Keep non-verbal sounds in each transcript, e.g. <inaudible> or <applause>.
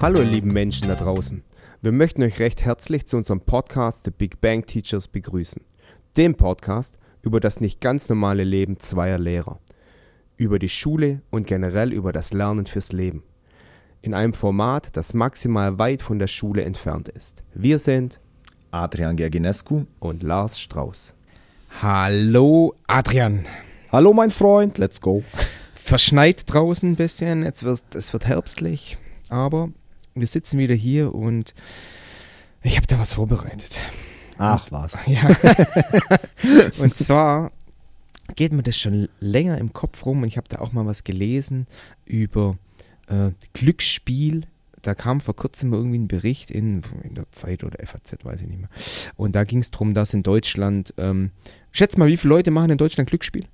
Hallo ihr lieben Menschen da draußen. Wir möchten euch recht herzlich zu unserem Podcast The Big Bang Teachers begrüßen. Dem Podcast über das nicht ganz normale Leben zweier Lehrer. Über die Schule und generell über das Lernen fürs Leben. In einem Format, das maximal weit von der Schule entfernt ist. Wir sind Adrian Gerginescu. und Lars Strauß. Hallo Adrian. Hallo mein Freund, let's go. Verschneit draußen ein bisschen, jetzt wird, es wird herbstlich, aber wir sitzen wieder hier und ich habe da was vorbereitet. Ach was. <laughs> Ja. und zwar geht mir das schon länger im Kopf rum und ich habe da auch mal was gelesen über äh, Glücksspiel. Da kam vor kurzem irgendwie ein Bericht in, in der Zeit oder FAZ, weiß ich nicht mehr. Und da ging es darum, dass in Deutschland, ähm, schätz mal, wie viele Leute machen in Deutschland Glücksspiel?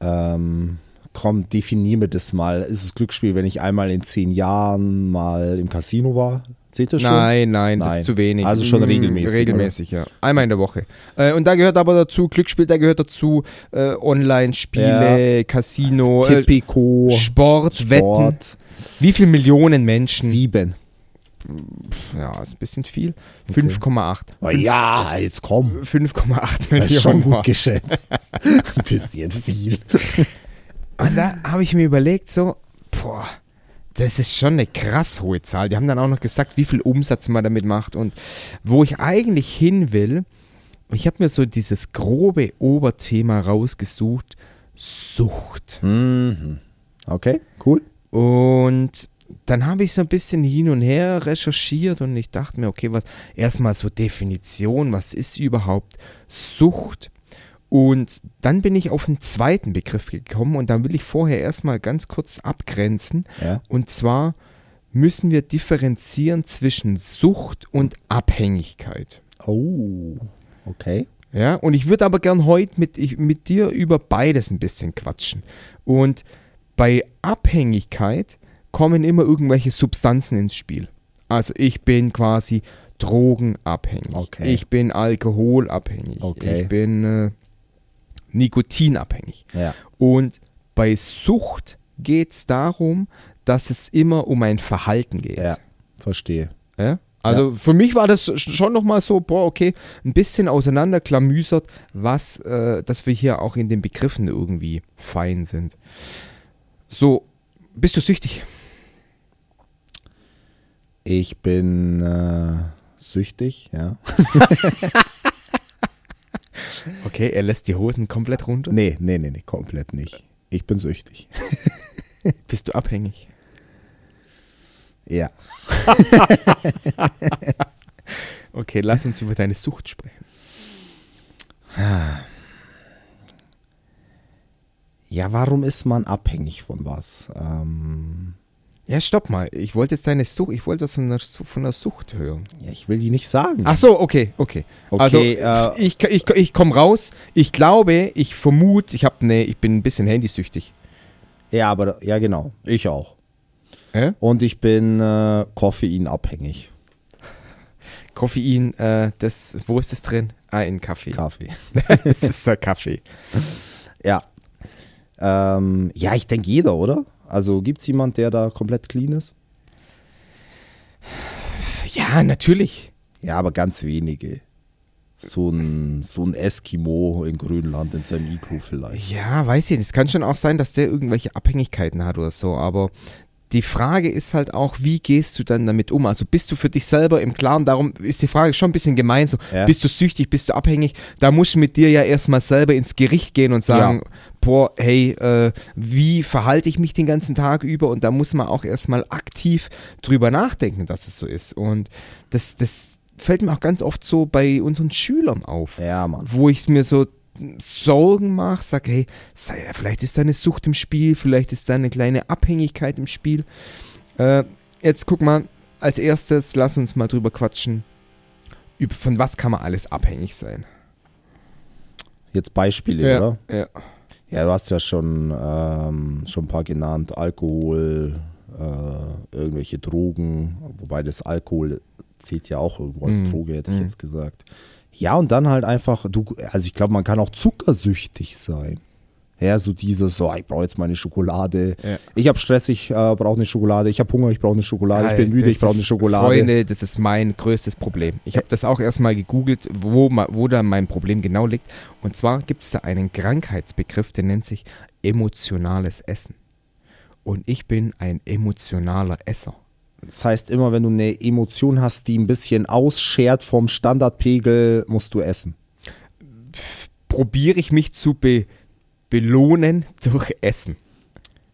Ähm, komm, definier mir das mal. Ist es Glücksspiel, wenn ich einmal in zehn Jahren mal im Casino war? Zählt das schon? Nein, nein, das Nein. ist zu wenig. Also schon Mm, regelmäßig, Regelmäßig, ja. Einmal in der Woche. Äh, und da gehört aber dazu, Glücksspiel, da gehört dazu äh, Online-Spiele, Casino, äh, Tipico, Sport, Wetten. Sport. Wie viele Millionen Menschen? Sieben. Ja, ist ein bisschen viel. Okay. 5,8. Oh ja, jetzt komm. 5,8 Das Millionen. ist schon gut geschätzt. Ein bisschen viel. <laughs> Und da habe ich mir überlegt, so, boah, das ist schon eine krass hohe Zahl. Die haben dann auch noch gesagt, wie viel Umsatz man damit macht und wo ich eigentlich hin will. Ich habe mir so dieses grobe Oberthema rausgesucht, Sucht. Mhm. Okay, cool. Und dann habe ich so ein bisschen hin und her recherchiert und ich dachte mir, okay, was erstmal so Definition, was ist überhaupt Sucht? Und dann bin ich auf einen zweiten Begriff gekommen und da will ich vorher erstmal ganz kurz abgrenzen. Ja. Und zwar müssen wir differenzieren zwischen Sucht und Abhängigkeit. Oh, okay. Ja, und ich würde aber gern heute mit, ich, mit dir über beides ein bisschen quatschen. Und bei Abhängigkeit kommen immer irgendwelche Substanzen ins Spiel. Also ich bin quasi drogenabhängig. Okay. Ich bin alkoholabhängig. Okay. Ich bin äh, nikotinabhängig. Ja. Und bei Sucht geht es darum, dass es immer um ein Verhalten geht. Ja, verstehe. Ja? Also für mich war das sch- schon nochmal so, boah, okay, ein bisschen auseinanderklamüsert, was, äh, dass wir hier auch in den Begriffen irgendwie fein sind. So, bist du süchtig? Ich bin äh, süchtig, ja. <laughs> <laughs> Okay, er lässt die Hosen komplett runter. Nee, nee, nee, nee, komplett nicht. Ich bin süchtig. <laughs> Bist du abhängig? Ja. <laughs> Okay, lass uns über deine Sucht sprechen. Ja, warum ist man abhängig von was? Ähm, Ja, stopp mal. Ich wollte jetzt deine Sucht, ich wollte das von der, von der Sucht hören. ja, ich will die nicht sagen. Ach so, okay, okay. Okay, also äh, ich, ich, ich komme raus. Ich glaube, ich vermute, ich habe ne, ich bin ein bisschen handysüchtig. Ja, aber ja, genau. Ich auch. Äh? Und ich bin äh, koffeinabhängig. Koffein, äh, das, wo ist das drin? Ah, in Kaffee. Kaffee. <laughs> das ist der Kaffee. <laughs> Ja. Ähm, ja, ich denke jeder, oder? Also gibt es jemand, der da komplett clean ist? Ja, natürlich. Ja, aber ganz wenige. So ein, so ein Eskimo in Grönland in seinem Iglu vielleicht. Ja, weiß ich nicht. Es kann schon auch sein, dass der irgendwelche Abhängigkeiten hat oder so, aber die Frage ist halt auch, wie gehst du dann damit um? Also bist du für dich selber im Klaren, darum ist die Frage schon ein bisschen gemein, so Ja. bist du süchtig, bist du abhängig? Da musst du mit dir ja erstmal selber ins Gericht gehen und sagen, boah, hey, äh, wie verhalte ich mich den ganzen Tag über? Und da muss man auch erstmal aktiv drüber nachdenken, dass es so ist. Und das, das fällt mir auch ganz oft so bei unseren Schülern auf Ja, Mann. wo ich mir so Sorgen mache, sage, hey, sei, vielleicht ist da eine Sucht im Spiel, vielleicht ist da eine kleine Abhängigkeit im Spiel. Äh, jetzt guck mal, als erstes lass uns mal drüber quatschen, von was kann man alles abhängig sein. Jetzt Beispiele, Ja, oder? ja. Ja, du hast ja schon, ähm, schon ein paar genannt. Alkohol, äh, irgendwelche Drogen, wobei das Alkohol zählt ja auch irgendwo als Mhm. Droge, hätte ich Mhm. jetzt gesagt. Ja, und dann halt einfach, du, also ich glaube, man kann auch zuckersüchtig sein. Ja, so dieses, so, ich brauche jetzt meine Schokolade. Ja. Ich habe Stress, ich äh, brauche eine Schokolade. Ich habe Hunger, ich brauche eine Schokolade. ich Ja, bin müde, ich brauche eine Schokolade. Freunde, das ist mein größtes Problem. Ich habe das auch erstmal gegoogelt, wo, wo da mein Problem genau liegt. Und zwar gibt es da einen Krankheitsbegriff, der nennt sich emotionales Essen. Und ich bin ein emotionaler Esser. Das heißt, immer wenn du eine Emotion hast, die ein bisschen ausschert vom Standardpegel, musst du essen. Probiere ich mich zu be belohnen <laughs> durch Essen.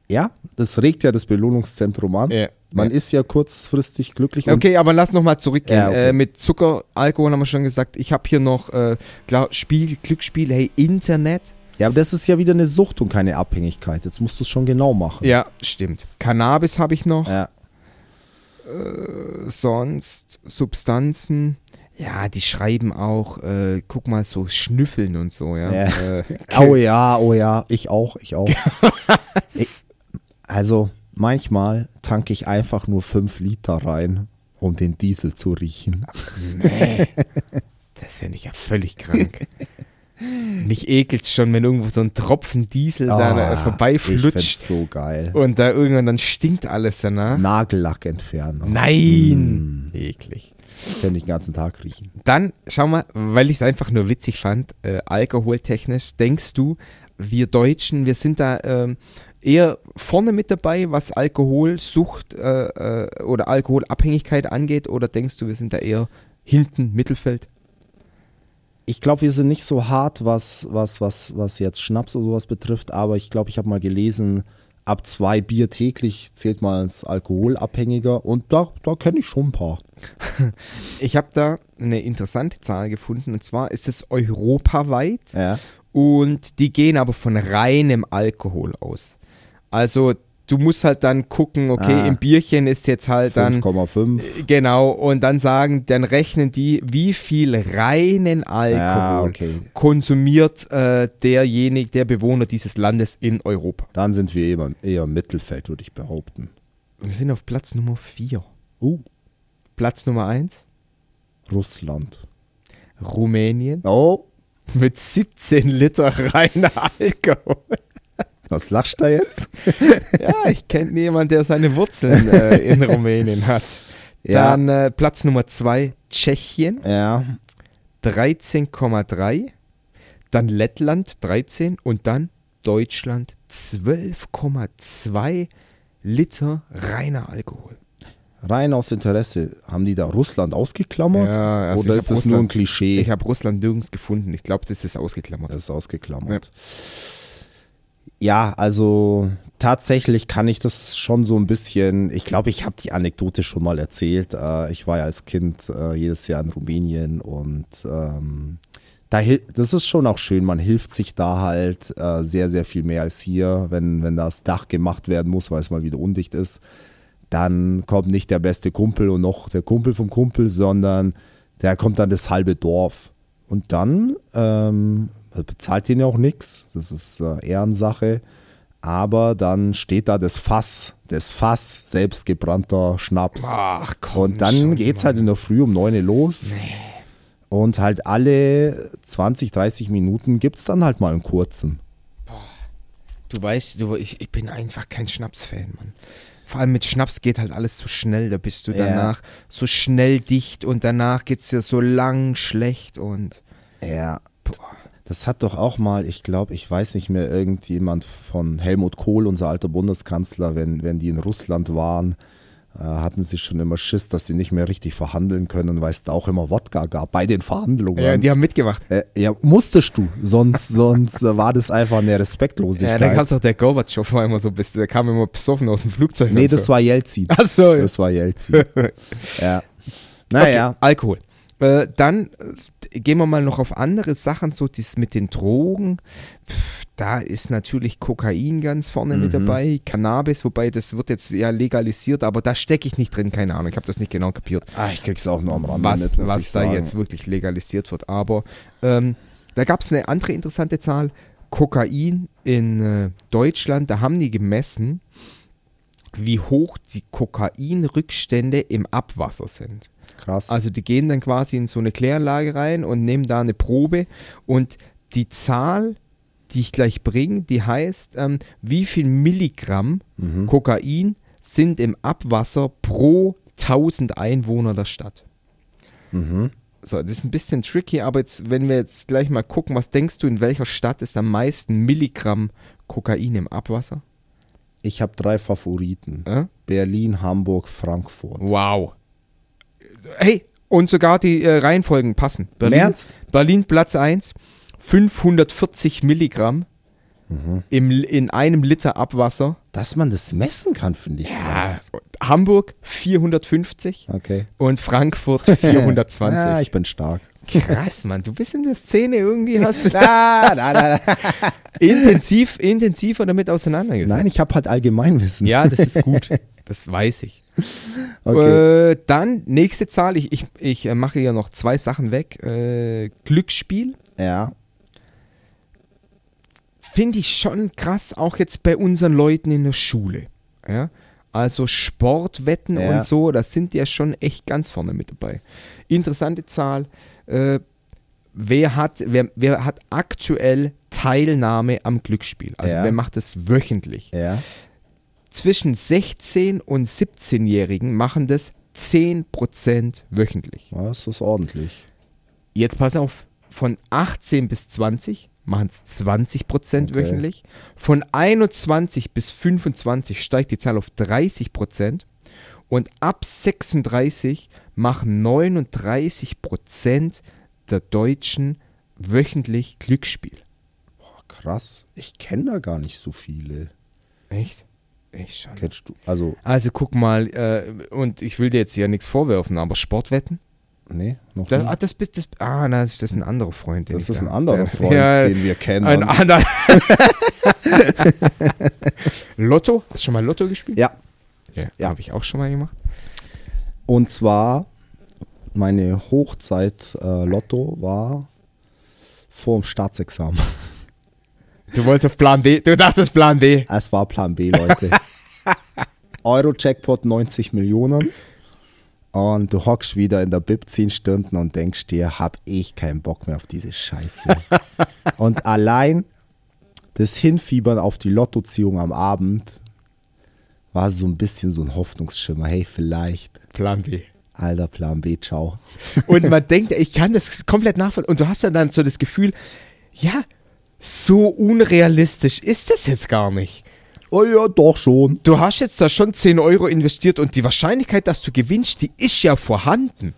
Ja, das regt ja das Belohnungszentrum an. Ja. Man ist ja kurzfristig glücklich. Okay, aber lass nochmal zurückgehen. Ja, okay. äh, mit Zucker, Alkohol haben wir schon gesagt. Ich habe hier noch, äh, klar, Spiel, Glücksspiel, hey, Internet. Ja, aber das ist ja wieder eine Sucht und keine Abhängigkeit. Jetzt musst du es schon genau machen. Ja, stimmt. Cannabis habe ich noch. Ja. Sonst Substanzen. Ja, die schreiben auch, äh, guck mal, so Schnüffeln und so, ja. Ja. Äh, <laughs> Oh ja, oh ja, ich auch, ich auch. <laughs> ich, also manchmal tanke ich einfach nur 5 Liter rein, um den Diesel zu riechen. nee. Das finde ich ja völlig krank. <laughs> Mich ekelt schon, wenn irgendwo so ein Tropfen Diesel da äh, Ah, Ich vorbeiflutscht so geil. und da irgendwann dann stinkt alles danach. Nagellackentferner. Nein! Eklig. Ich kann den ganzen Tag riechen. Dann, schau mal, weil ich es einfach nur witzig fand, äh, alkoholtechnisch, denkst du, wir Deutschen, wir sind da ähm, eher vorne mit dabei, was Alkoholsucht äh, äh, oder Alkoholabhängigkeit angeht, oder denkst du, wir sind da eher hinten, Mittelfeld? Ich glaube, wir sind nicht so hart, was, was, was, was jetzt Schnaps oder sowas betrifft, aber ich glaube, ich habe mal gelesen, ab zwei Bier täglich zählt man als Alkoholabhängiger und da, da kenne ich schon ein paar. <laughs> Ich habe da eine interessante Zahl gefunden, und zwar ist es europaweit Ja. und die gehen aber von reinem Alkohol aus. Also du musst halt dann gucken, okay, Ah. im Bierchen ist jetzt halt dann 5,5. Genau, und dann sagen, dann rechnen die, wie viel reinen Alkohol Ja, okay. konsumiert äh, derjenige, der Bewohner dieses Landes in Europa. Dann sind wir eher, eher im Mittelfeld, würde ich behaupten. Wir sind auf Platz Nummer 4. Uh, Platz Nummer 1, Russland. Rumänien Oh, mit 17 Liter reiner <laughs> Alkohol. Was lachst du da jetzt? <laughs> Ja, ich kenne jemanden, der seine Wurzeln äh, in Rumänien hat. <laughs> Ja. Dann äh, Platz Nummer 2, Tschechien, Ja, 13,3. Dann Lettland 13 und dann Deutschland 12,2 Liter reiner Alkohol. rein aus Interesse. Haben die da Russland ausgeklammert? Ja, also Oder ist das nur ein Russland- Klischee? Ich habe Russland nirgends gefunden. Ich glaube, das ist ausgeklammert. Das ist ausgeklammert. Ja, also tatsächlich kann ich das schon so ein bisschen, ich glaube, ich habe die Anekdote schon mal erzählt. Äh, ich war ja als Kind äh, jedes Jahr in Rumänien und ähm, da, das ist schon auch schön, man hilft sich da halt äh, sehr, sehr viel mehr als hier, wenn, wenn das Dach gemacht werden muss, weil es mal wieder undicht ist. Dann kommt nicht der beste Kumpel und noch der Kumpel vom Kumpel, sondern da kommt dann das halbe Dorf. Und dann ähm, bezahlt ihn ja auch nichts, das ist äh, Ehrensache. Aber dann steht da das Fass, das Fass selbstgebrannter Schnaps. Ach komm. Und dann schon, geht's Mann. halt in der Früh um 9 Uhr los. Und halt alle 20, 30 Minuten gibt's dann halt mal einen kurzen. Du weißt, du, ich, ich bin einfach kein Schnaps-Fan, Mann. Vor allem mit Schnaps geht halt alles so schnell. Da bist du Ja. danach so schnell dicht und danach geht's dir so lang schlecht und. Ja, Boah. Das hat doch auch mal, ich glaube, ich weiß nicht mehr, irgendjemand von Helmut Kohl, unser alter Bundeskanzler, wenn, wenn die in Russland waren, äh, hatten sie schon immer Schiss, dass sie nicht mehr richtig verhandeln können, weil es da auch immer Wodka gab bei den Verhandlungen. Ja, die haben mitgemacht. äh, ja, musstest du, sonst, sonst äh, war das einfach eine Ja, Respektlosigkeit. da gab's auch der Gorbatschow, war immer so bist. Der kam immer besoffen aus dem Flugzeug. nee, das so. war Jelzin. Ach so, ja. Das war Jelzin. ja. <laughs> Naja, Okay, Alkohol. Äh, dann äh, gehen wir mal noch auf andere Sachen, so dieses mit den Drogen. Pff, da ist natürlich Kokain ganz vorne mit Mhm. dabei, Cannabis, wobei das wird jetzt ja legalisiert, aber da stecke ich nicht drin, keine Ahnung. Ich habe das nicht genau kapiert, ah, ich krieg's auch nur am Rande was, mit, was da sagen. jetzt wirklich legalisiert wird. Aber ähm, da gab es eine andere interessante Zahl. Kokain in äh, Deutschland, da haben die gemessen, wie hoch die Kokainrückstände im Abwasser sind. Krass. Also die gehen dann quasi in so eine Kläranlage rein und nehmen da eine Probe und die Zahl, die ich gleich bringe, die heißt, ähm, wie viel Milligramm Mhm. Kokain sind im Abwasser pro 1000 Einwohner der Stadt. Mhm. So, das ist ein bisschen tricky, aber jetzt, wenn wir jetzt gleich mal gucken, was denkst du, in welcher Stadt ist am meisten Milligramm Kokain im Abwasser? Ich habe drei Favoriten. Äh? Berlin, Hamburg, Frankfurt. Wow. Hey, und sogar die äh, Reihenfolgen passen. Berlin, Ernst? Berlin Platz 1, 540 Milligramm im, in einem Liter Abwasser. Dass man das messen kann, finde ich krass. Hamburg 450 Okay. und Frankfurt 420. <laughs> Ja, ich bin stark. Krass, Mann, du bist in der Szene irgendwie, hast du <laughs> Na, na, na, na. <laughs> intensiv, intensiver damit auseinandergesetzt. Nein, ich habe halt Allgemeinwissen. Ja, das ist gut. <laughs> Das weiß ich. Okay. Äh, dann, nächste Zahl. Ich, ich, ich äh, mache hier noch zwei Sachen weg. Äh, Glücksspiel. Ja. Finde ich schon krass, auch jetzt bei unseren Leuten in der Schule. Ja? Also Sportwetten Ja. und so, da sind ja schon echt ganz vorne mit dabei. Interessante Zahl. Äh, wer, hat, wer, wer hat aktuell Teilnahme am Glücksspiel? Also Ja. wer macht es wöchentlich? Ja. Zwischen 16 und 17-Jährigen machen das 10% wöchentlich. Das ist ordentlich. Jetzt pass auf, von 18 bis 20 machen es 20% Okay. wöchentlich. Von 21 bis 25 steigt die Zahl auf 30%. Und ab 36 machen 39% der Deutschen wöchentlich Glücksspiel. Boah, krass. Ich kenne da gar nicht so viele. Echt? Echt schon. Kennst du? Also, Also guck mal, äh, und ich will dir jetzt hier nichts vorwerfen, aber Sportwetten? nee, noch Das, nie. ah, das, bist- das, ah, na, das ist das ein anderer Freund. den Das ist ein anderer <laughs> der- Freund, Ja, den wir kennen. Ein anderer. <laughs> Lotto? Hast du schon mal Lotto gespielt? ja. Ja, Ja. habe ich auch schon mal gemacht. Und zwar, meine Hochzeit äh, Lotto war vor dem Staatsexamen. <laughs> Du wolltest auf Plan B, du dachtest Plan B. Es war Plan B, Leute. <laughs> Euro-Jackpot 90 Millionen. Und du hockst wieder in der Bib 10 Stunden und denkst dir, hab ich keinen Bock mehr auf diese Scheiße. <laughs> und allein das Hinfiebern auf die Lottoziehung am Abend war so ein bisschen so ein Hoffnungsschimmer. Hey, vielleicht. Plan B. Alter, Plan B, ciao. <laughs> Und man denkt, ich kann das komplett nachvollziehen. Und du hast ja dann so das Gefühl, ja, so unrealistisch ist das jetzt gar nicht. Oh ja, doch schon. Du hast jetzt da schon 10 Euro investiert und die Wahrscheinlichkeit, dass du gewinnst, die ist ja vorhanden.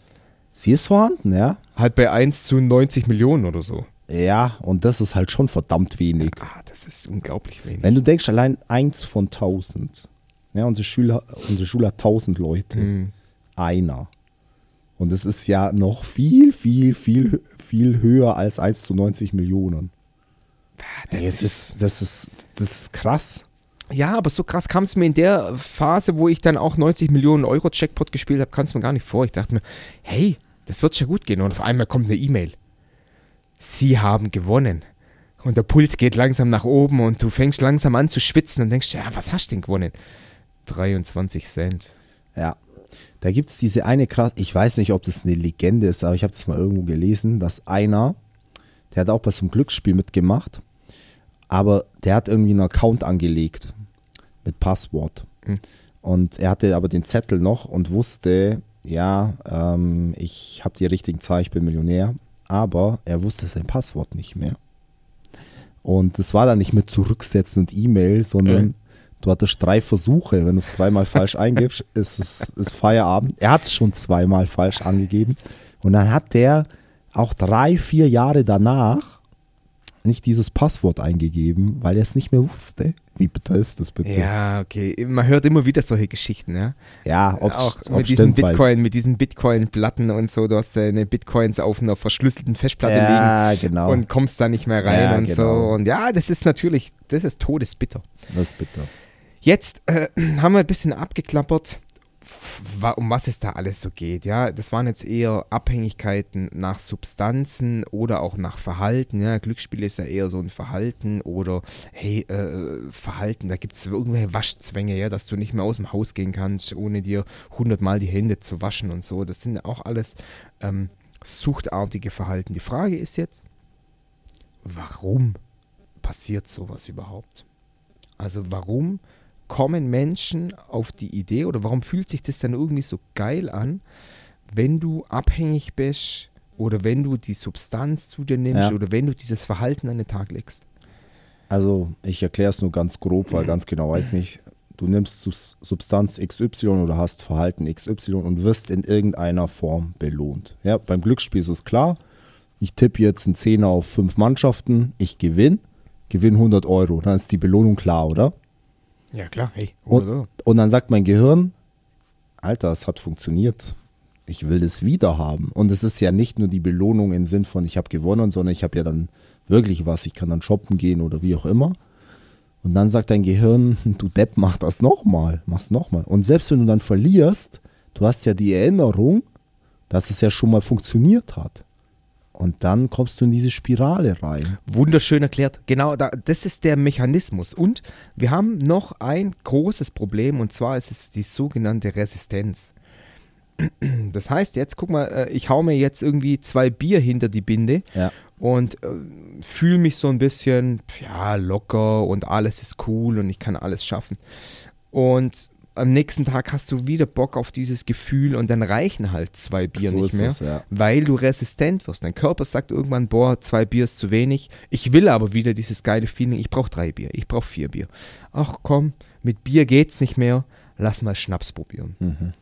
Sie ist vorhanden, ja? Halt bei 1 zu 90 Millionen oder so. Ja, und das ist halt schon verdammt wenig. Ah, das ist unglaublich wenig. Wenn du denkst, allein eins von 1000. Ja, unsere Schule, unsere Schule hat 1000 Leute. Hm. Einer. Und das ist ja noch viel, viel, viel, viel höher als 1 zu 90 Millionen. das Ey, es ist, das, ist, das ist krass. Ja, aber so krass kam es mir in der Phase, wo ich dann auch 90 Millionen Euro Jackpot gespielt habe, kam es mir gar nicht vor. Ich dachte mir, hey, das wird schon gut gehen. Und auf einmal kommt eine E-Mail. Sie haben gewonnen. Und der Puls geht langsam nach oben und du fängst langsam an zu schwitzen und denkst, ja, was hast du denn gewonnen? 23 Cent. Ja. Da gibt es diese eine krass, ich weiß nicht, ob das eine Legende ist, aber ich habe das mal irgendwo gelesen, dass einer, der hat auch bei so einem Glücksspiel mitgemacht, aber der hat irgendwie einen Account angelegt mit Passwort. Hm. Und er hatte aber den Zettel noch und wusste, ja, ähm, ich habe die richtigen Zahlen, ich bin Millionär, aber er wusste sein Passwort nicht mehr. Und das war dann nicht mit Zurücksetzen und E-Mail, sondern Mhm. Du hattest drei Versuche. Wenn du es dreimal falsch <laughs> eingibst, ist es ist Feierabend. Er hat es schon zweimal falsch angegeben. Und dann hat der auch drei, vier Jahre danach nicht dieses Passwort eingegeben, weil er es nicht mehr wusste. Wie bitter ist das bitte? Ja, okay. Man hört immer wieder solche Geschichten, ja. Ja, ob's, auch ob's mit diesen stimmt, weiß- Bitcoin, mit diesen Bitcoin-Platten und so. Du hast deine Bitcoins auf einer verschlüsselten Festplatte liegen. Ja, genau. und kommst da nicht mehr rein Ja, und genau. so. Und ja, das ist natürlich, das ist todesbitter. das ist bitter. Jetzt äh, <clears throat> haben wir ein bisschen abgeklappert um was es da alles so geht. Ja, das waren jetzt eher Abhängigkeiten nach Substanzen oder auch nach Verhalten. Ja, Glücksspiel ist ja eher so ein Verhalten oder hey, äh, Verhalten, da gibt es irgendwelche Waschzwänge, ja, dass du nicht mehr aus dem Haus gehen kannst, ohne dir hundertmal die Hände zu waschen und so. Das sind ja auch alles ähm, suchtartige Verhalten. Die Frage ist jetzt, warum passiert sowas überhaupt? Also warum kommen Menschen auf die Idee oder warum fühlt sich das dann irgendwie so geil an, wenn du abhängig bist oder wenn du die Substanz zu dir nimmst Ja. oder wenn du dieses Verhalten an den Tag legst? Also ich erkläre es nur ganz grob, weil ganz genau weiß nicht. Du nimmst Substanz XY oder hast Verhalten XY und wirst in irgendeiner Form belohnt. Ja, beim Glücksspiel ist es klar. Ich tippe jetzt einen Zehner auf fünf Mannschaften, ich gewinne, gewinne 100 Euro. Dann ist die Belohnung klar, oder? Ja klar, hey. Und, und dann sagt mein Gehirn, Alter, es hat funktioniert. Ich will das wieder haben. Und es ist ja nicht nur die Belohnung im Sinn von, ich habe gewonnen, sondern ich habe ja dann wirklich was. Ich kann dann shoppen gehen oder wie auch immer. Und dann sagt dein Gehirn, du Depp, mach das nochmal, mach's nochmal. Und selbst wenn du dann verlierst, du hast ja die Erinnerung, dass es ja schon mal funktioniert hat. Und dann kommst du in diese Spirale rein. Wunderschön erklärt. Genau, da, das ist der Mechanismus. Und wir haben noch ein großes Problem und zwar ist es die sogenannte Resistenz. <clears throat> Das heißt jetzt, guck mal, äh, ich hau mir jetzt irgendwie zwei Bier hinter die Binde Ja. und äh, fühle mich so ein bisschen, ja, locker und alles ist cool und ich kann alles schaffen. Und am nächsten Tag hast du wieder Bock auf dieses Gefühl und dann reichen halt zwei Bier So nicht mehr, es, ja. weil du resistent wirst. Dein Körper sagt irgendwann, boah, zwei Bier ist zu wenig. Ich will aber wieder dieses geile Feeling, ich brauche drei Bier, ich brauche vier Bier. Ach komm, mit Bier geht's nicht mehr, lass mal Schnaps probieren. Mhm.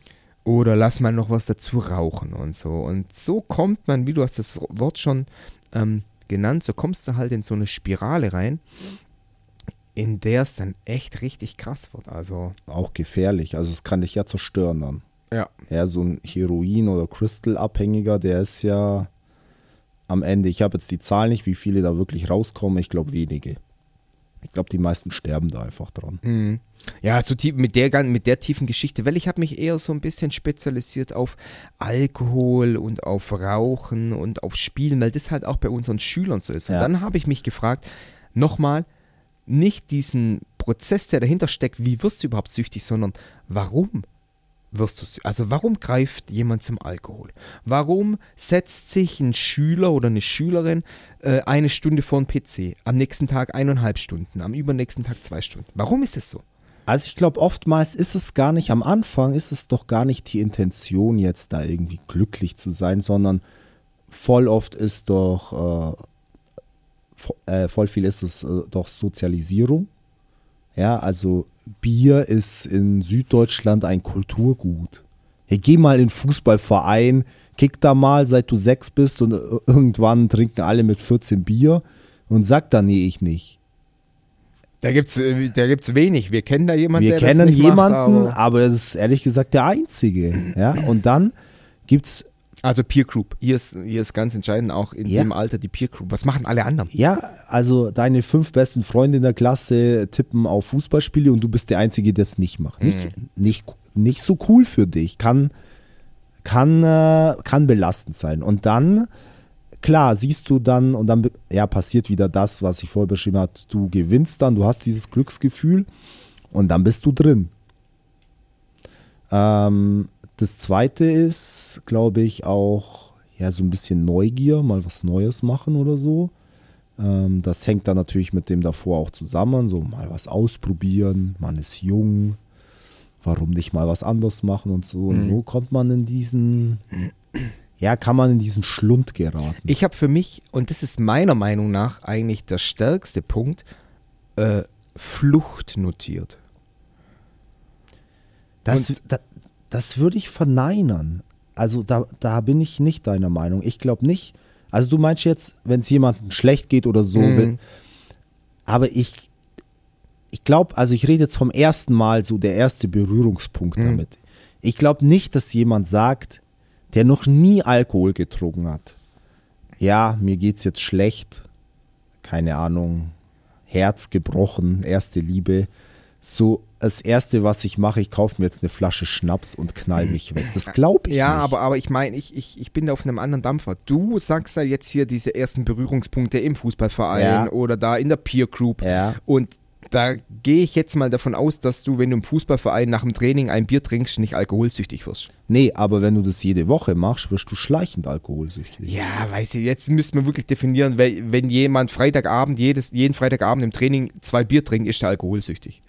Oder lass mal noch was dazu rauchen und so. Und so kommt man, wie du hast das Wort schon ähm, genannt, so kommst du halt in so eine Spirale rein, in der es dann echt richtig krass wird. Also, Auch gefährlich. Also es kann dich ja zerstören dann. ja. Ja, so ein Heroin- oder Crystal-Abhängiger, der ist ja am Ende, ich habe jetzt die Zahl nicht, wie viele da wirklich rauskommen, ich glaube wenige. Ich glaube, die meisten sterben da einfach dran. Mhm. Ja, so tief, mit, der, mit der tiefen Geschichte, weil ich habe mich eher so ein bisschen spezialisiert auf Alkohol und auf Rauchen und auf Spielen, weil das halt auch bei unseren Schülern so ist. Und Ja. dann habe ich mich gefragt, nochmal, nicht diesen Prozess, der dahinter steckt, wie wirst du überhaupt süchtig, sondern warum wirst du süchtig? Also warum greift jemand zum Alkohol? Warum setzt sich ein Schüler oder eine Schülerin äh, eine Stunde vor den PC, am nächsten Tag eineinhalb Stunden, am übernächsten Tag zwei Stunden? Warum ist das so? Also ich glaube, oftmals ist es gar nicht, am Anfang ist es doch gar nicht die Intention, jetzt da irgendwie glücklich zu sein, sondern voll oft ist doch, äh, äh, voll viel ist es äh, doch Sozialisierung. Ja, also Bier ist in Süddeutschland ein Kulturgut. Hey, geh mal in Fußballverein, kick da mal, seit du sechs bist und äh, irgendwann trinken alle mit 14 Bier und sag dann, nee, ich nicht. Da gibt's, da gibt's wenig. Wir kennen da jemanden, Wir der kennen das nicht jemanden, macht, aber aber es ist ehrlich gesagt der einzige. Ja? Und dann gibt's also Peer Group. Hier ist, hier ist ganz entscheidend auch in Ja. dem Alter die Peer Group. Was machen alle anderen? ja, also deine fünf besten Freunde in der Klasse tippen auf Fußballspiele und du bist der Einzige, der es nicht macht. Nicht, nicht, nicht so cool für dich. Kann, kann, äh, kann belastend sein. Und dann, klar, siehst du dann, und dann ja, passiert wieder das, was ich vorher beschrieben habe. Du gewinnst dann, du hast dieses Glücksgefühl und dann bist du drin. Ähm, das zweite ist, glaube ich, auch ja so ein bisschen Neugier, mal was Neues machen oder so. Ähm, das hängt dann natürlich mit dem davor auch zusammen, so mal was ausprobieren, man ist jung, warum nicht mal was anderes machen und so. Und Mhm. so kommt man in diesen, ja, kann man in diesen Schlund geraten. Ich habe für mich, und das ist meiner Meinung nach eigentlich der stärkste Punkt, äh, Flucht notiert. Das, da, das würde ich verneinern. Also da, da bin ich nicht deiner Meinung. Ich glaube nicht. Also du meinst jetzt, wenn es jemandem schlecht geht oder so, Mhm. will, aber ich, ich glaube, also ich rede jetzt vom ersten Mal so der erste Berührungspunkt Mhm. damit. Ich glaube nicht, dass jemand sagt, der noch nie Alkohol getrunken hat. Ja, mir geht's jetzt schlecht. Keine Ahnung. Herz gebrochen, erste Liebe. So das Erste, was ich mache, ich kaufe mir jetzt eine Flasche Schnaps und knall mich weg. Das glaube ich ja, nicht. aber, aber ich meine, ich, ich, ich bin da auf einem anderen Dampfer. Du sagst ja jetzt hier diese ersten Berührungspunkte im Fußballverein Ja. oder da in der Peer Group. Ja. Und da gehe ich jetzt mal davon aus, dass du, wenn du im Fußballverein nach dem Training ein Bier trinkst, nicht alkoholsüchtig wirst. Nee, aber wenn du das jede Woche machst, wirst du schleichend alkoholsüchtig. Ja, weiß ich, jetzt müsste man wirklich definieren, wenn jemand Freitagabend, jedes, jeden Freitagabend im Training zwei Bier trinkt, ist er alkoholsüchtig.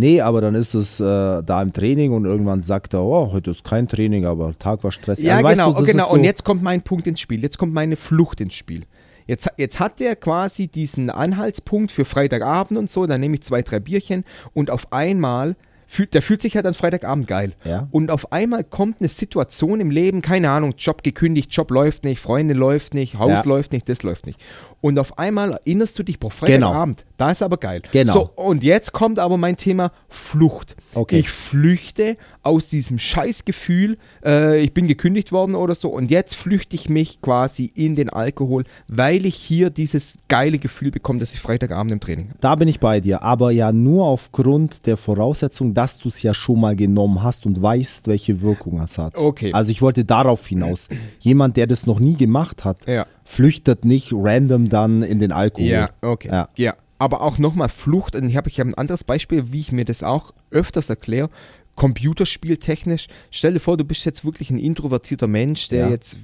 Nee, aber dann ist es äh, da im Training und irgendwann sagt er, oh, heute ist kein Training, aber Tag war stressig. Ja, Also, genau, du, genau. so, Und jetzt kommt mein Punkt ins Spiel. Jetzt kommt meine Flucht ins Spiel. Jetzt, jetzt hat der quasi diesen Anhaltspunkt für Freitagabend und so, dann nehme ich zwei, drei Bierchen und auf einmal, fühlt, der fühlt sich halt an Freitagabend geil. Ja. Und auf einmal kommt eine Situation im Leben, keine Ahnung, Job gekündigt, Job läuft nicht, Freunde läuft nicht, Haus Ja. läuft nicht, das läuft nicht. Und auf einmal erinnerst du dich, boah, Freitagabend, da ist aber geil. Genau. So, und jetzt kommt aber mein Thema Flucht. Okay. Ich flüchte aus diesem Scheißgefühl, äh, ich bin gekündigt worden oder so und jetzt flüchte ich mich quasi in den Alkohol, weil ich hier dieses geile Gefühl bekomme, dass ich Freitagabend im Training habe. Da bin ich bei dir, aber ja nur aufgrund der Voraussetzung, dass du es ja schon mal genommen hast und weißt, welche Wirkung es hat. Okay. Also ich wollte darauf hinaus. Jemand, der das noch nie gemacht hat, Ja. flüchtet nicht random dann in den Alkohol. okay. Ja. Ja. Aber auch nochmal Flucht, und ich habe ich hab ein anderes Beispiel, wie ich mir das auch öfters erkläre. Computerspieltechnisch, stell dir vor, du bist jetzt wirklich ein introvertierter Mensch, der Ja. jetzt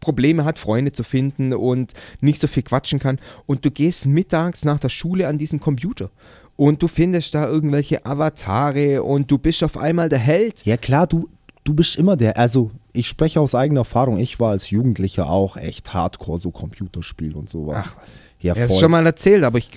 Probleme hat, Freunde zu finden und nicht so viel quatschen kann. Und du gehst mittags nach der Schule an diesen Computer. Und du findest da irgendwelche Avatare und du bist auf einmal der Held. Ja klar, du, du bist immer der, also ich spreche aus eigener Erfahrung, ich war als Jugendlicher auch echt hardcore so Computerspiel und sowas. Ach was. Ja, Er voll. schon mal erzählt, aber ich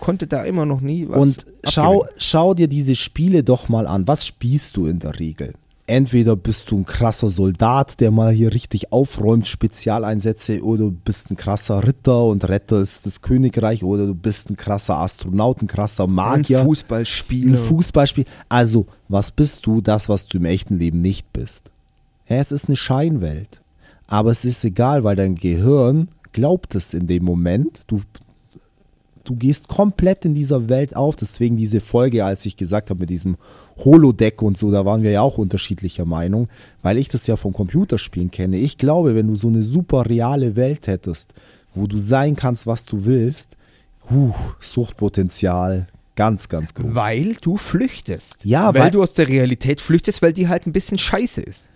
konnte da immer noch nie was. Und schau, schau dir diese Spiele doch mal an. Was spielst du in der Regel? Entweder bist du ein krasser Soldat, der mal hier richtig aufräumt, Spezialeinsätze, oder du bist ein krasser Ritter und rettest das Königreich, oder du bist ein krasser Astronaut, ein krasser Magier, Ein Fußballspieler. ein Fußballspiel. Also, was bist du? Das, was du im echten Leben nicht bist. Ja, es ist eine Scheinwelt. Aber es ist egal, weil dein Gehirn glaubt es in dem Moment. Du, du gehst komplett in dieser Welt auf. Deswegen diese Folge, als ich gesagt habe mit diesem Holodeck und so, da waren wir ja auch unterschiedlicher Meinung, weil ich das ja vom Computerspielen kenne. Ich glaube, wenn du so eine super reale Welt hättest, wo du sein kannst, was du willst, huh, Suchtpotenzial ganz, ganz groß. Weil du flüchtest. Ja, weil, weil- du aus der Realität flüchtest, weil die halt ein bisschen scheiße ist.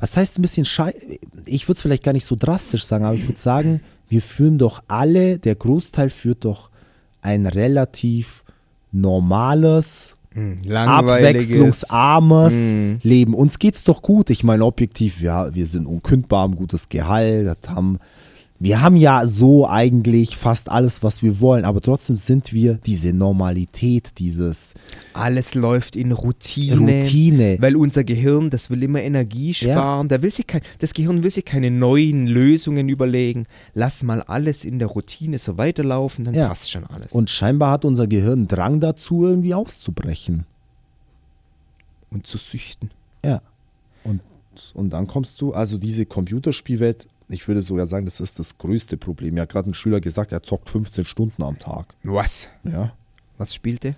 Was heißt ein bisschen schei Ich würde es vielleicht gar nicht so drastisch sagen, aber ich würde sagen, wir führen doch alle, der Großteil führt doch ein relativ normales, abwechslungsarmes Mhm. Leben. Uns geht's doch gut. Ich meine, objektiv, ja, wir sind unkündbar, haben gutes Gehalt, haben, wir haben ja so eigentlich fast alles, was wir wollen, aber trotzdem sind wir diese Normalität, dieses Alles läuft in Routine. Routine. Weil unser Gehirn, das will immer Energie sparen. Da will sich kein, das Gehirn will sich keine neuen Lösungen überlegen. Lass mal alles in der Routine so weiterlaufen, dann Ja. passt schon alles. Und scheinbar hat unser Gehirn Drang dazu, irgendwie auszubrechen. Und zu süchten. Ja. Und, und dann kommst du, also diese Computerspielwelt, ich würde sogar sagen, das ist das größte Problem. Mir hat gerade ein Schüler gesagt, er zockt 15 Stunden am Tag. Was? Ja. Was spielte?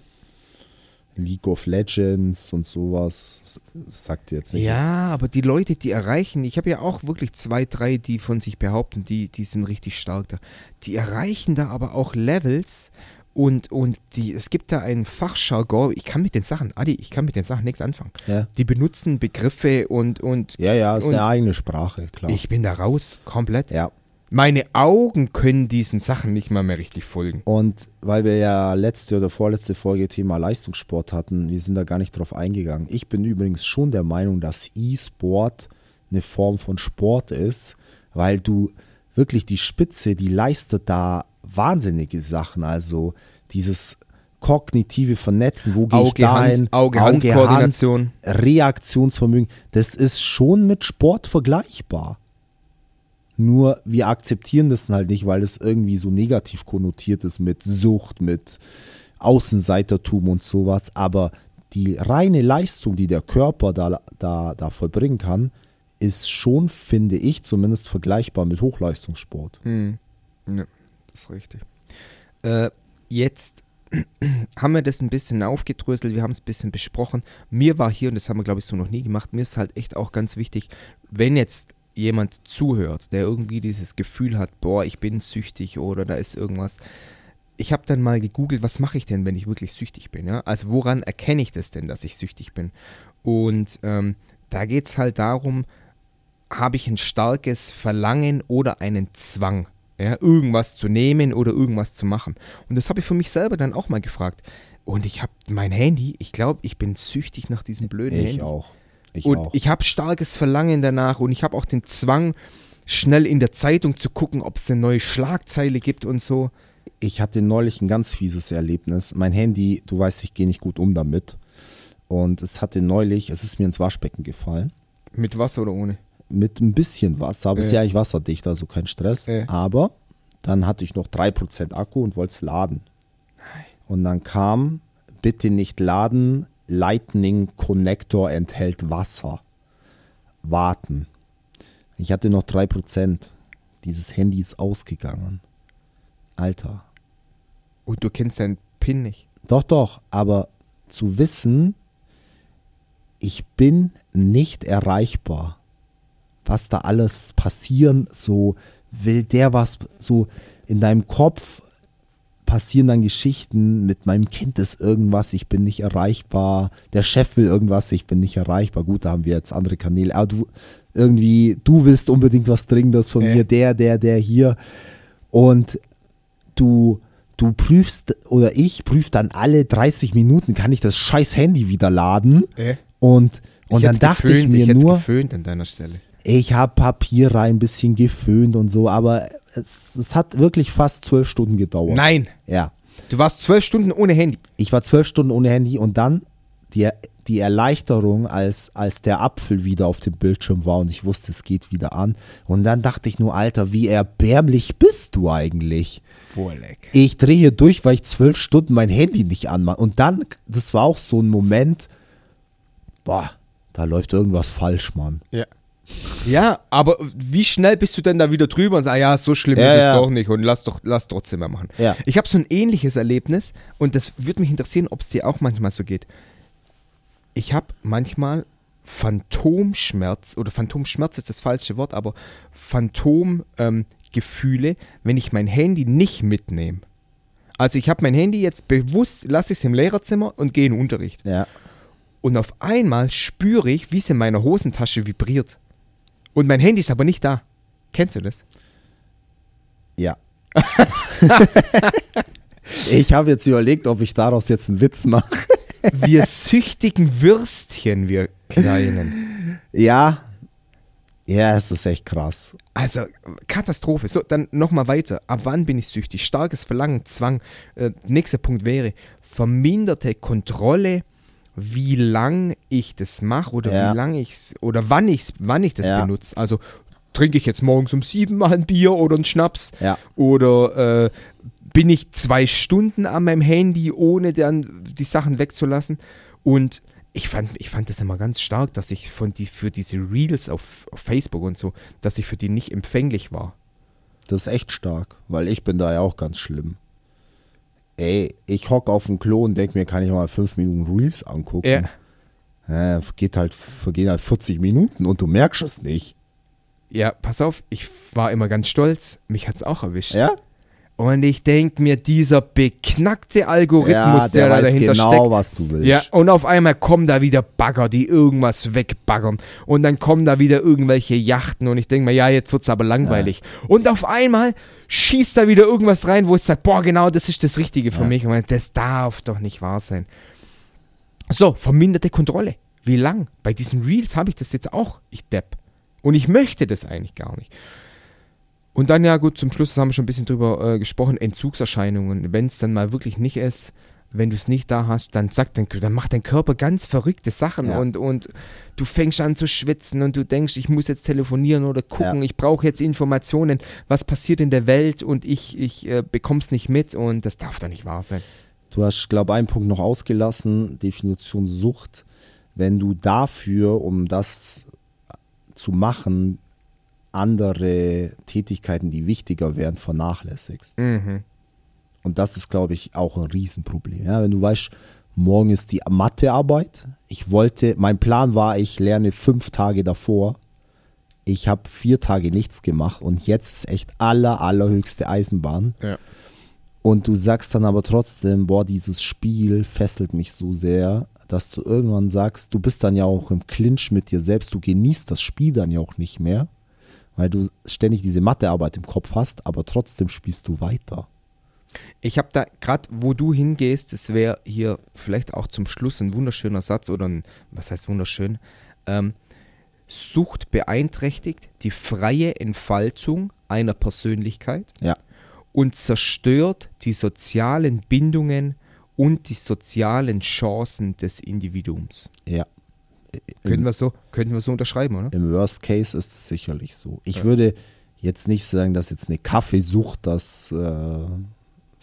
League of Legends und sowas. Das sagt jetzt nicht. Ja, aber die Leute, die erreichen, ich habe ja auch wirklich zwei, drei, die von sich behaupten, die, die sind richtig stark da. Die erreichen da aber auch Levels und, und die, es gibt da einen Fachjargon, ich kann mit den Sachen, Adi, ich kann mit den Sachen nichts anfangen. Ja. Die benutzen Begriffe und, und Ja, ja, ist Und- eine eigene Sprache, klar. ich bin da raus, komplett. ja. Meine Augen können diesen Sachen nicht mal mehr richtig folgen. Und weil wir ja letzte oder vorletzte Folge Thema Leistungssport hatten, wir sind da gar nicht drauf eingegangen. Ich bin übrigens schon der Meinung, dass E-Sport eine Form von Sport ist, weil du wirklich die Spitze, die leistet da wahnsinnige Sachen. Also dieses kognitive Vernetzen, wo gehe ich dahin? Auge-Hand-Koordination. Reaktionsvermögen, das ist schon mit Sport vergleichbar. Nur wir akzeptieren das halt nicht, weil es irgendwie so negativ konnotiert ist mit Sucht, mit Außenseitertum und sowas. Aber die reine Leistung, die der Körper da, da, da vollbringen kann, ist schon, finde ich, zumindest vergleichbar mit Hochleistungssport. Hm. Ja, ist richtig. Äh, jetzt <clears throat> haben wir das ein bisschen aufgedröselt, wir haben es ein bisschen besprochen. Mir war hier, und das haben wir, glaube ich, so noch nie gemacht, mir ist halt echt auch ganz wichtig, wenn jetzt jemand zuhört, der irgendwie dieses Gefühl hat, boah, ich bin süchtig oder da ist irgendwas. Ich habe dann mal gegoogelt, was mache ich denn, wenn ich wirklich süchtig bin? Ja? Also woran erkenne ich das denn, dass ich süchtig bin? Und ähm, da geht es halt darum, habe ich ein starkes Verlangen oder einen Zwang, ja, irgendwas zu nehmen oder irgendwas zu machen. Und das habe ich für mich selber dann auch mal gefragt. Und ich habe mein Handy, ich glaube, ich bin süchtig nach diesem blöden Ich Handy. auch. Ich und auch. ich habe starkes Verlangen danach und ich habe auch den Zwang, schnell in der Zeitung zu gucken, ob es eine neue Schlagzeile gibt und so. ich hatte neulich ein ganz fieses Erlebnis. Mein Handy, du weißt, ich gehe nicht gut um damit. Und es hatte neulich, es ist mir ins Waschbecken gefallen. Mit Wasser oder ohne? Mit ein bisschen Wasser, aber es ist Äh. ja eigentlich wasserdicht, also kein Stress. Äh. Aber dann hatte ich noch 3% Akku und wollte es laden. Und dann kam, bitte nicht laden, Lightning Connector enthält Wasser. Warten. Ich hatte noch 3%. Dieses Handy ist ausgegangen. Alter. Und du kennst deinen PIN nicht. Doch, doch, aber zu wissen, ich bin nicht erreichbar, was da alles passieren, so will der was, so in deinem Kopf passieren dann Geschichten, mit meinem Kind ist irgendwas, ich bin nicht erreichbar, der Chef will irgendwas, ich bin nicht erreichbar, gut, da haben wir jetzt andere Kanäle, aber du irgendwie, du willst unbedingt was Dringendes von Äh. mir, der, der, der hier und du, du prüfst oder ich prüfe dann alle 30 Minuten, kann ich das scheiß Handy wieder laden Äh? und, und Ich dann dachte geföhnt, ich mir hätt's nur, geföhnt an deiner Stelle. Ich habe Papier rein, ein bisschen geföhnt und so, aber es, es hat wirklich fast zwölf Stunden gedauert. Nein, Ja. du warst zwölf Stunden ohne Handy. Ich war zwölf Stunden ohne Handy und dann die, die Erleichterung, als, als der Apfel wieder auf dem Bildschirm war und ich wusste, es geht wieder an. Und dann dachte ich nur, Alter, wie erbärmlich bist du eigentlich? Wohleck. Ich drehe hier durch, weil ich zwölf Stunden mein Handy nicht anmache. Und dann, das war auch so ein Moment, boah, da läuft irgendwas falsch, Mann. Ja. Ja, aber wie schnell bist du denn da wieder drüber und sagst, ah ja, so schlimm Ja, ist es ja. doch nicht und lass doch, lass trotzdem mal machen. Ja. Ich habe so ein ähnliches Erlebnis und das würde mich interessieren, ob es dir auch manchmal so geht. Ich habe manchmal Phantomschmerz, oder Phantomschmerz ist das falsche Wort, aber Phantomgefühle, ähm, wenn ich mein Handy nicht mitnehme. Also ich habe mein Handy jetzt bewusst, lasse ich es im Lehrerzimmer und gehe in den Unterricht. Ja. Und auf einmal spüre ich, wie es in meiner Hosentasche vibriert. Und mein Handy ist aber nicht da. Kennst du das? Ja. <laughs> ich habe jetzt überlegt, ob ich daraus jetzt einen Witz mache. Wir süchtigen Würstchen, wir Kleinen. Ja. Ja, es ist echt krass. Also, Katastrophe. So, dann nochmal weiter. Ab wann bin ich süchtig? Starkes Verlangen, Zwang. Äh, nächster Punkt wäre verminderte Kontrolle, wie lang ich das mache oder Ja. wie lang ich's oder wann ich's, wann ich das Ja. benutze. Also trinke ich jetzt morgens um sieben mal ein Bier oder einen Schnaps Ja. oder äh, bin ich zwei Stunden an meinem Handy, ohne dann die Sachen wegzulassen. Und ich fand, ich fand das immer ganz stark, dass ich von die, für diese Reels auf, auf Facebook und so, dass ich für die nicht empfänglich war. Das ist echt stark, weil ich bin da ja auch ganz schlimm. Ey, ich hock auf dem Klo und denk mir, kann ich mal fünf Minuten Reels angucken. Ja. Äh, geht halt, vergehen halt 40 Minuten und du merkst es nicht. Ja, pass auf, ich war immer ganz stolz, mich hat's auch erwischt. Ja? Und ich denke mir, dieser beknackte Algorithmus, ja, der, da weiß dahinter genau, steckt. was du willst. Ja, und auf einmal kommen da wieder Bagger, die irgendwas wegbaggern. Und dann kommen da wieder irgendwelche Yachten und ich denke mir, ja, jetzt wird's aber langweilig. Und auf einmal schießt da wieder irgendwas rein, wo ich sage, boah, genau, das ist das Richtige für Ja. mich. Ich, das darf doch nicht wahr sein. So, verminderte Kontrolle. Wie lang? Bei diesen Reels habe ich das jetzt auch, ich depp. Und ich möchte das eigentlich gar nicht. Und dann, ja gut, zum Schluss das haben wir schon ein bisschen drüber äh, gesprochen, Entzugserscheinungen. Wenn es dann mal wirklich nicht ist, wenn du es nicht da hast, dann sagt dein, dann macht dein Körper ganz verrückte Sachen Ja. und, und du fängst an zu schwitzen und du denkst, ich muss jetzt telefonieren oder gucken, Ja. ich brauche jetzt Informationen, was passiert in der Welt und ich, ich äh, bekomme es nicht mit und das darf doch nicht wahr sein. Du hast, glaube ich, einen Punkt noch ausgelassen, Definition Sucht. Wenn du dafür, um das zu machen, andere Tätigkeiten, die wichtiger wären, vernachlässigst. Mhm. Und das ist, glaube ich, auch ein Riesenproblem. Ja, wenn du weißt, morgen ist die Mathearbeit. Ich wollte, mein Plan war, ich lerne fünf Tage davor. Ich habe vier Tage nichts gemacht und jetzt ist echt aller, allerhöchste Eisenbahn. Ja. Und du sagst dann aber trotzdem, boah, dieses Spiel fesselt mich so sehr, dass du irgendwann sagst, du bist dann ja auch im Clinch mit dir selbst, du genießt das Spiel dann ja auch nicht mehr, weil du ständig diese Mathearbeit im Kopf hast, aber trotzdem spielst du weiter. Ich habe da gerade, wo du hingehst, das wäre hier vielleicht auch zum Schluss ein wunderschöner Satz oder ein, was heißt wunderschön? Ähm, Sucht beeinträchtigt die freie Entfaltung einer Persönlichkeit Ja. und zerstört die sozialen Bindungen und die sozialen Chancen des Individuums. Ja. Können wir so, könnten wir so unterschreiben, oder? Im Worst Case ist es sicherlich so. Ich Ja. würde jetzt nicht sagen, dass jetzt eine Kaffeesucht das äh,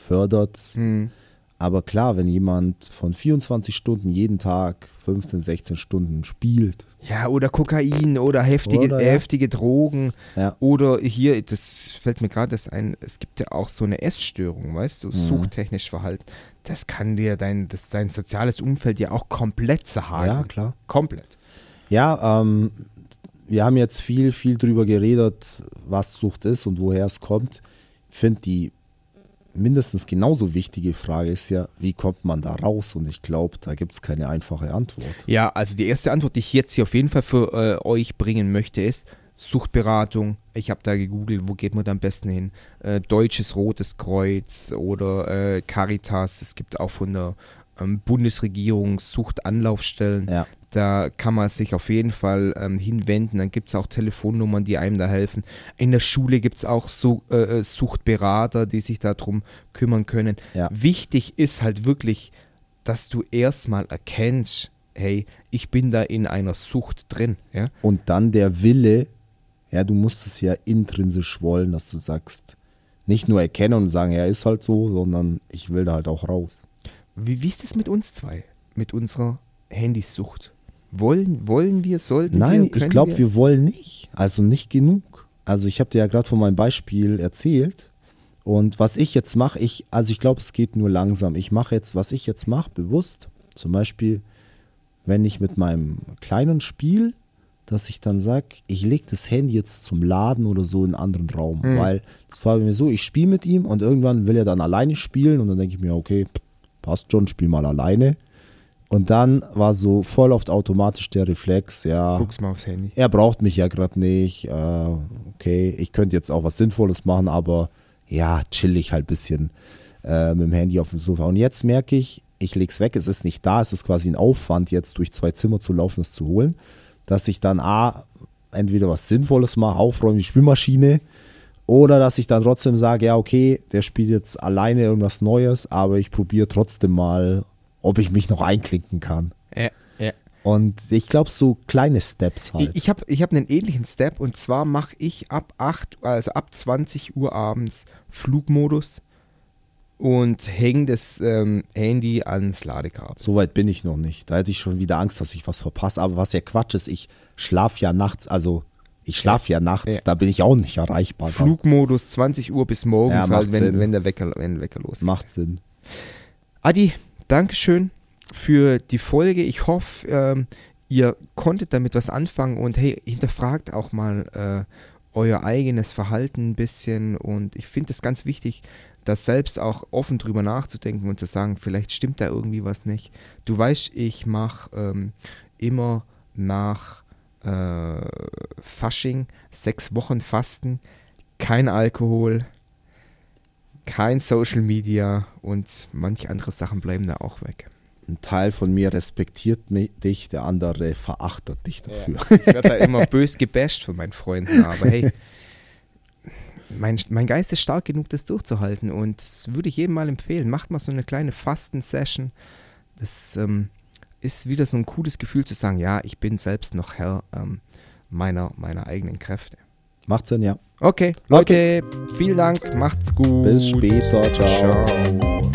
fördert. Hm. Aber klar, wenn jemand von 24 Stunden jeden Tag 15, 16 Stunden spielt, Ja, oder Kokain oder heftige, Oder, ja. heftige Drogen. ja, Oder hier, das fällt mir gerade das ein, es gibt ja auch so eine Essstörung, weißt du, suchtechnisch Verhalten. Das kann dir dein, das, dein soziales Umfeld ja auch komplett zerhaken. ja, klar. Komplett. Ja, ähm, wir haben jetzt viel, viel drüber geredet, was Sucht ist und woher es kommt. Ich finde, die mindestens genauso wichtige Frage ist ja, wie kommt man da raus? Und ich glaube, da gibt es keine einfache Antwort. Ja, also die erste Antwort, die ich jetzt hier auf jeden Fall für äh, euch bringen möchte, ist Suchtberatung. Ich habe da gegoogelt, wo geht man da am besten hin? Äh, Deutsches Rotes Kreuz oder äh, Caritas. Es gibt auch von der ähm, Bundesregierung Suchtanlaufstellen. Ja, Da kann man sich auf jeden Fall ähm, hinwenden. Dann gibt es auch Telefonnummern, die einem da helfen. In der Schule gibt es auch so, äh, äh, Suchtberater, die sich darum kümmern können. Ja. Wichtig ist halt wirklich, dass du erstmal erkennst, hey, ich bin da in einer Sucht drin. Ja? und dann der Wille, ja, du musst es ja intrinsisch wollen, dass du sagst, nicht nur erkennen und sagen, ja, ist halt so, sondern ich will da halt auch raus. Wie, wie ist es mit uns zwei? Mit unserer Handysucht? Wollen, wollen wir, sollten Nein, wir, ich können glaube, wir? wir wollen nicht. Also nicht genug. Also ich habe dir ja gerade von meinem Beispiel erzählt. Und was ich jetzt mache, ich, also ich glaube, es geht nur langsam. Ich mache jetzt, was ich jetzt mache, bewusst. Zum Beispiel, wenn ich mit meinem Kleinen spiel, dass ich dann sage, ich lege das Handy jetzt zum Laden oder so in einen anderen Raum. Mhm. Weil das war bei mir so, ich spiele mit ihm und irgendwann will er dann alleine spielen und dann denke ich mir, okay, passt schon, spiel mal alleine. Und dann war so voll oft automatisch der Reflex, ja, Guck's mal aufs Handy. er braucht mich ja gerade nicht. Äh, okay, ich könnte jetzt auch was Sinnvolles machen, aber ja, chill ich halt ein bisschen äh, mit dem Handy auf dem Sofa. Und jetzt merke ich, ich leg's weg, es ist nicht da, es ist quasi ein Aufwand, jetzt durch zwei Zimmer zu laufen, es zu holen, dass ich dann A, entweder was Sinnvolles mache, aufräume die Spülmaschine, oder dass ich dann trotzdem sage, ja, okay, der spielt jetzt alleine irgendwas Neues, aber ich probiere trotzdem mal, ob ich mich noch einklinken kann. Ja, ja. Und ich glaube, so kleine Steps halt. Ich, ich habe ich hab einen ähnlichen Step und zwar mache ich ab 8, also ab 20 Uhr abends Flugmodus und hänge das ähm, Handy ans Ladekabel. So weit bin ich noch nicht. Da hätte ich schon wieder Angst, dass ich was verpasse. Aber was ja Quatsch ist, ich schlafe ja nachts, also ich schlafe ja nachts, Ja. da bin ich auch nicht erreichbar. Flugmodus 20 Uhr bis morgens, Ja, halt, wenn, wenn, der Wecker, wenn der Wecker losgeht. Macht Sinn. Adi, Dankeschön für die Folge. Ich hoffe, ähm, ihr konntet damit was anfangen und hey, hinterfragt auch mal äh, euer eigenes Verhalten ein bisschen und ich finde es ganz wichtig, das selbst auch offen drüber nachzudenken und zu sagen, vielleicht stimmt da irgendwie was nicht. Du weißt, ich mache ähm, immer nach äh, Fasching sechs Wochen Fasten, kein Alkohol, kein Social Media und manche andere Sachen bleiben da auch weg. Ein Teil von mir respektiert mich, dich, der andere verachtet dich dafür. Ich werde da immer bös gebasht von meinen Freunden, aber hey, mein, mein Geist ist stark genug, das durchzuhalten und das würde ich jedem mal empfehlen. Macht mal so eine kleine Fasten-Session. Das ähm, ist wieder so ein cooles Gefühl zu sagen, ja, ich bin selbst noch Herr ähm, meiner, meiner eigenen Kräfte. Macht Sinn, ja. Okay, Leute, vielen Dank, macht's gut. Bis später. Ciao. Ciao.